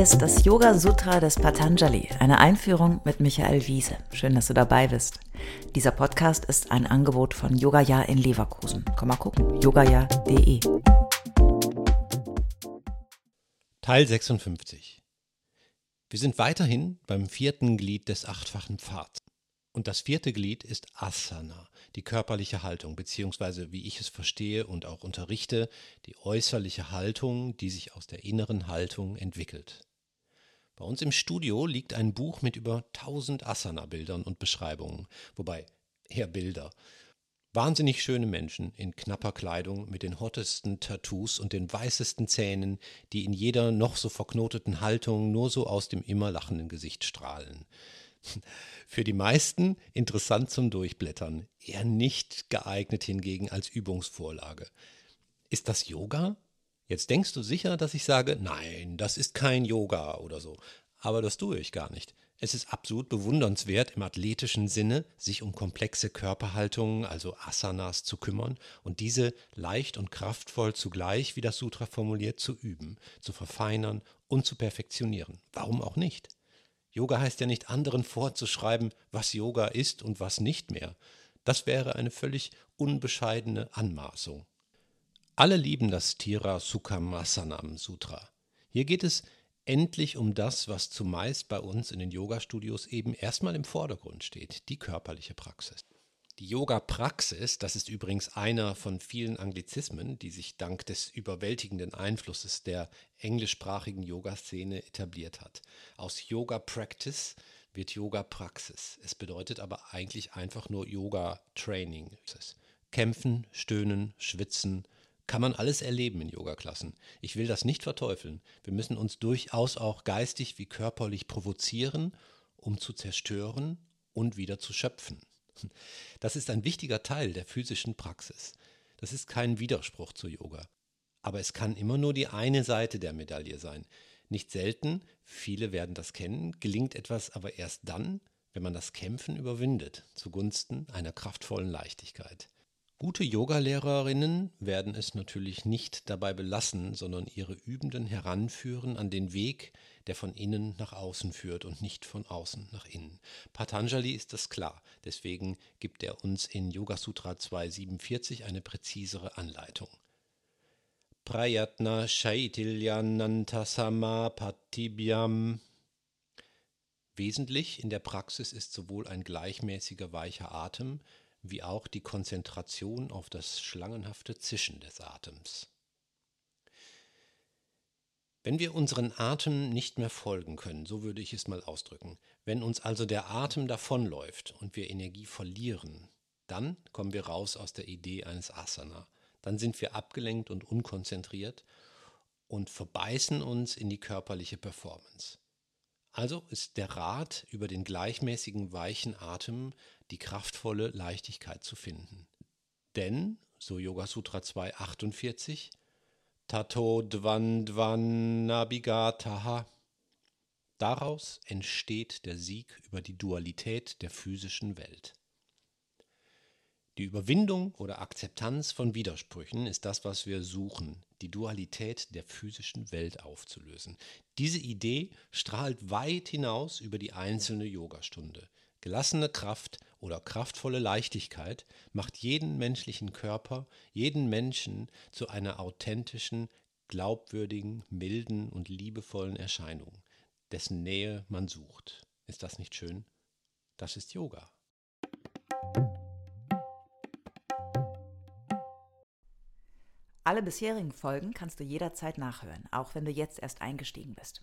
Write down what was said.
Ist das Yoga Sutra des Patanjali, eine Einführung mit Michael Wiese. Schön, dass du dabei bist. Dieser Podcast ist ein Angebot von Yogaya in Leverkusen. Komm mal gucken, yogaya.de. Teil 56. Wir sind weiterhin beim vierten Glied des achtfachen Pfads. Und das vierte Glied ist Asana, die körperliche Haltung, beziehungsweise wie ich es verstehe und auch unterrichte, die äußerliche Haltung, die sich aus der inneren Haltung entwickelt. Bei uns im Studio liegt ein Buch mit über 1000 Asana-Bildern und Beschreibungen, wobei eher Bilder. Wahnsinnig schöne Menschen in knapper Kleidung mit den hottesten Tattoos und den weißesten Zähnen, die in jeder noch so verknoteten Haltung nur so aus dem immer lachenden Gesicht strahlen. Für die meisten interessant zum Durchblättern, eher nicht geeignet hingegen als Übungsvorlage. Ist das Yoga? Jetzt denkst du sicher, dass ich sage, nein, das ist kein Yoga oder so. Aber das tue ich gar nicht. Es ist absolut bewundernswert im athletischen Sinne, sich um komplexe Körperhaltungen, also Asanas, zu kümmern und diese leicht und kraftvoll zugleich, wie das Sutra formuliert, zu üben, zu verfeinern und zu perfektionieren. Warum auch nicht? Yoga heißt ja nicht anderen vorzuschreiben, was Yoga ist und was nicht mehr. Das wäre eine völlig unbescheidene Anmaßung. Alle lieben das Tira Sukhamasana Sutra. Hier geht es endlich um das, was zumeist bei uns in den Yoga-Studios eben erstmal im Vordergrund steht, die körperliche Praxis. Die Yoga-Praxis, das ist übrigens einer von vielen Anglizismen, die sich dank des überwältigenden Einflusses der englischsprachigen Yoga-Szene etabliert hat. Aus Yoga-Practice wird Yoga-Praxis. Es bedeutet aber eigentlich einfach nur Yoga-Training. Kämpfen, stöhnen, schwitzen, kann man alles erleben in Yoga-Klassen. Ich will das nicht verteufeln. Wir müssen uns durchaus auch geistig wie körperlich provozieren, um zu zerstören und wieder zu schöpfen. Das ist ein wichtiger Teil der physischen Praxis. Das ist kein Widerspruch zu Yoga. Aber es kann immer nur die eine Seite der Medaille sein. Nicht selten, viele werden das kennen, gelingt etwas aber erst dann, wenn man das Kämpfen überwindet, zugunsten einer kraftvollen Leichtigkeit. Gute Yogalehrerinnen werden es natürlich nicht dabei belassen, sondern ihre Übenden heranführen an den Weg, der von innen nach außen führt und nicht von außen nach innen. Patanjali ist das klar, deswegen gibt er uns in Yoga Sutra 247 eine präzisere Anleitung. Prayatna Shaitilyanantasamapatibhyam Wesentlich in der Praxis ist sowohl ein gleichmäßiger weicher Atem wie auch die Konzentration auf das schlangenhafte Zischen des Atems. Wenn wir unseren Atem nicht mehr folgen können, so würde ich es mal ausdrücken, wenn uns also der Atem davonläuft und wir Energie verlieren, dann kommen wir raus aus der Idee eines Asana. Dann sind wir abgelenkt und unkonzentriert und verbeißen uns in die körperliche Performance. Also ist der Rat über den gleichmäßigen weichen Atem die kraftvolle Leichtigkeit zu finden. Denn, so Yoga Sutra 248, Tato Dvan Nabigataha, daraus entsteht der Sieg über die Dualität der physischen Welt. Die Überwindung oder Akzeptanz von Widersprüchen ist das, was wir suchen, die Dualität der physischen Welt aufzulösen. Diese Idee strahlt weit hinaus über die einzelne Yogastunde. Gelassene Kraft oder kraftvolle Leichtigkeit macht jeden menschlichen Körper, jeden Menschen zu einer authentischen, glaubwürdigen, milden und liebevollen Erscheinung, dessen Nähe man sucht. Ist das nicht schön? Das ist Yoga. Alle bisherigen Folgen kannst du jederzeit nachhören, auch wenn du jetzt erst eingestiegen bist.